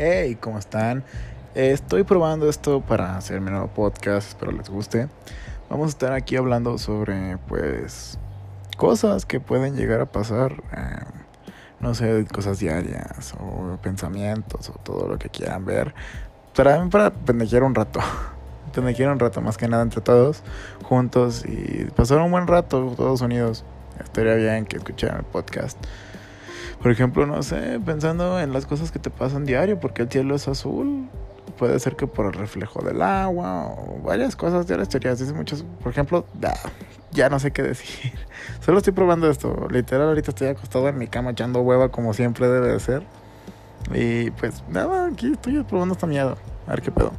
Hey, ¿cómo están? Estoy probando esto para hacer mi nuevo podcast, espero les guste. Vamos a estar aquí hablando sobre, pues, cosas que pueden llegar a pasar, eh, no sé, cosas diarias o pensamientos o todo lo que quieran ver. Para, para pendejear un rato, pendejear un rato más que nada entre todos, juntos y pasar un buen rato todos unidos. Estaría bien que escucharan el podcast. Por ejemplo, no sé, pensando en las cosas que te pasan diario, porque el cielo es azul. Puede ser que por el reflejo del agua o varias cosas de las teorías. Dicen muchas, por ejemplo, ya no sé qué decir. Solo estoy probando esto. Literal, ahorita estoy acostado en mi cama echando hueva como siempre debe de ser. Y pues nada, aquí estoy probando esta miedo. A ver qué pedo.